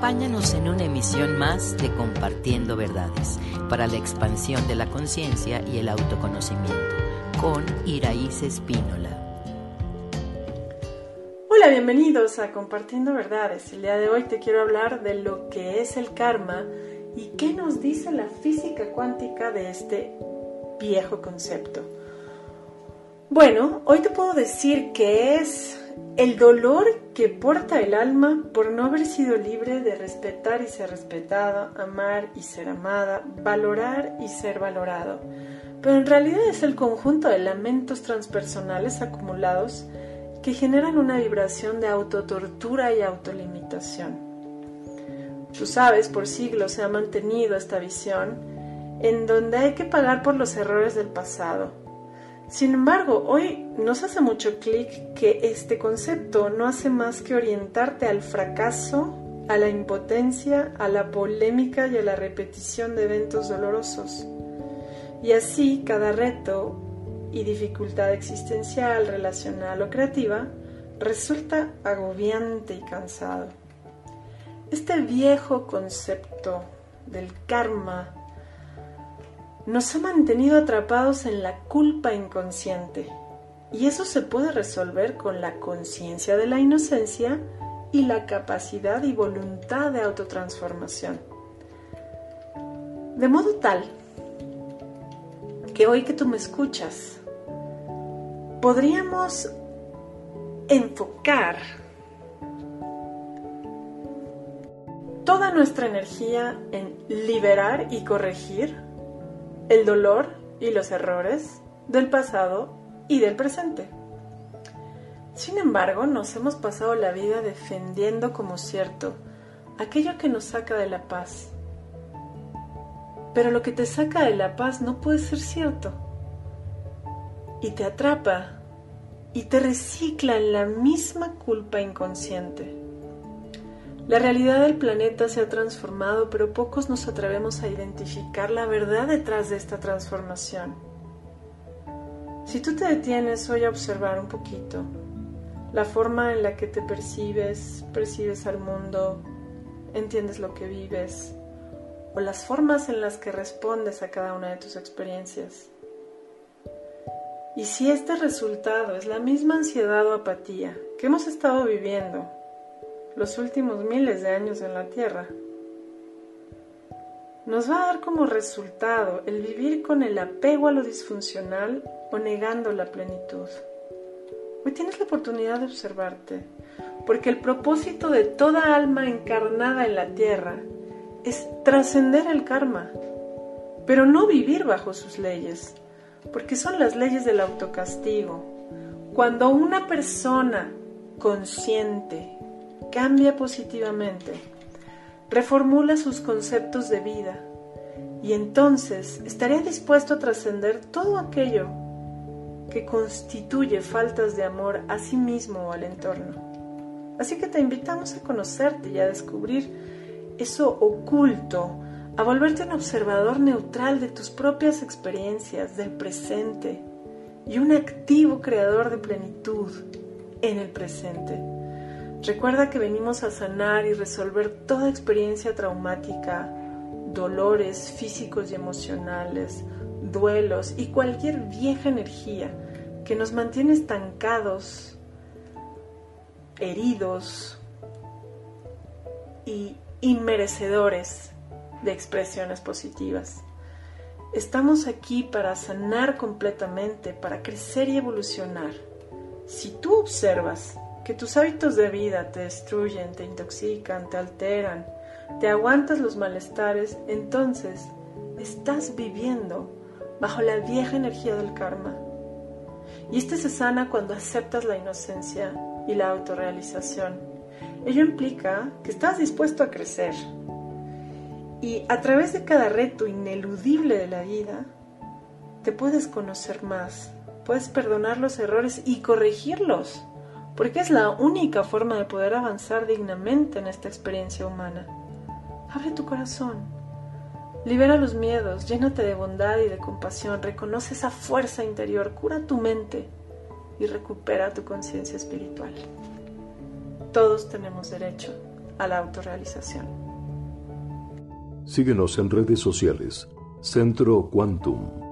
Acompáñanos en una emisión más de Compartiendo Verdades para la expansión de la conciencia y el autoconocimiento con Iraíz Espínola. Hola, bienvenidos a Compartiendo Verdades. El día de hoy te quiero hablar de lo que es el karma y qué nos dice la física cuántica de este viejo concepto. Bueno, hoy te puedo decir que es el dolor que porta el alma por no haber sido libre de respetar y ser respetada, amar y ser amada, valorar y ser valorado. Pero en realidad es el conjunto de lamentos transpersonales acumulados que generan una vibración de autotortura y autolimitación. Tú sabes, por siglos se ha mantenido esta visión en donde hay que pagar por los errores del pasado, sin embargo, hoy nos hace mucho clic que este concepto no hace más que orientarte al fracaso, a la impotencia, a la polémica y a la repetición de eventos dolorosos. Y así cada reto y dificultad existencial, relacional o creativa resulta agobiante y cansado. Este viejo concepto del karma nos ha mantenido atrapados en la culpa inconsciente. Y eso se puede resolver con la conciencia de la inocencia y la capacidad y voluntad de autotransformación. De modo tal que hoy que tú me escuchas, podríamos enfocar toda nuestra energía en liberar y corregir el dolor y los errores del pasado y del presente. Sin embargo, nos hemos pasado la vida defendiendo como cierto aquello que nos saca de la paz. Pero lo que te saca de la paz no puede ser cierto. Y te atrapa y te recicla en la misma culpa inconsciente. La realidad del planeta se ha transformado, pero pocos nos atrevemos a identificar la verdad detrás de esta transformación. Si tú te detienes hoy a observar un poquito la forma en la que te percibes, percibes al mundo, entiendes lo que vives, o las formas en las que respondes a cada una de tus experiencias. Y si este resultado es la misma ansiedad o apatía que hemos estado viviendo los últimos miles de años en la Tierra. Nos va a dar como resultado el vivir con el apego a lo disfuncional o negando la plenitud. Hoy tienes la oportunidad de observarte, porque el propósito de toda alma encarnada en la Tierra es trascender el karma, pero no vivir bajo sus leyes, porque son las leyes del autocastigo. Cuando una persona consciente, cambia positivamente, reformula sus conceptos de vida y entonces estaría dispuesto a trascender todo aquello que constituye faltas de amor a sí mismo o al entorno. Así que te invitamos a conocerte y a descubrir eso oculto, a volverte un observador neutral de tus propias experiencias, del presente, y un activo creador de plenitud en el presente. Recuerda que venimos a sanar y resolver toda experiencia traumática, dolores físicos y emocionales, duelos y cualquier vieja energía que nos mantiene estancados, heridos y inmerecedores de expresiones positivas. Estamos aquí para sanar completamente, para crecer y evolucionar. Si tú observas que tus hábitos de vida te destruyen, te intoxican, te alteran, te aguantas los malestares, entonces estás viviendo bajo la vieja energía del karma. Y este se sana cuando aceptas la inocencia y la autorrealización. Ello implica que estás dispuesto a crecer. Y a través de cada reto ineludible de la vida, te puedes conocer más, puedes perdonar los errores y corregirlos porque es la única forma de poder avanzar dignamente en esta experiencia humana. Abre tu corazón, libera los miedos, llénate de bondad y de compasión, reconoce esa fuerza interior, cura tu mente y recupera tu conciencia espiritual. Todos tenemos derecho a la autorrealización. Síguenos en redes sociales. Centro Quantum.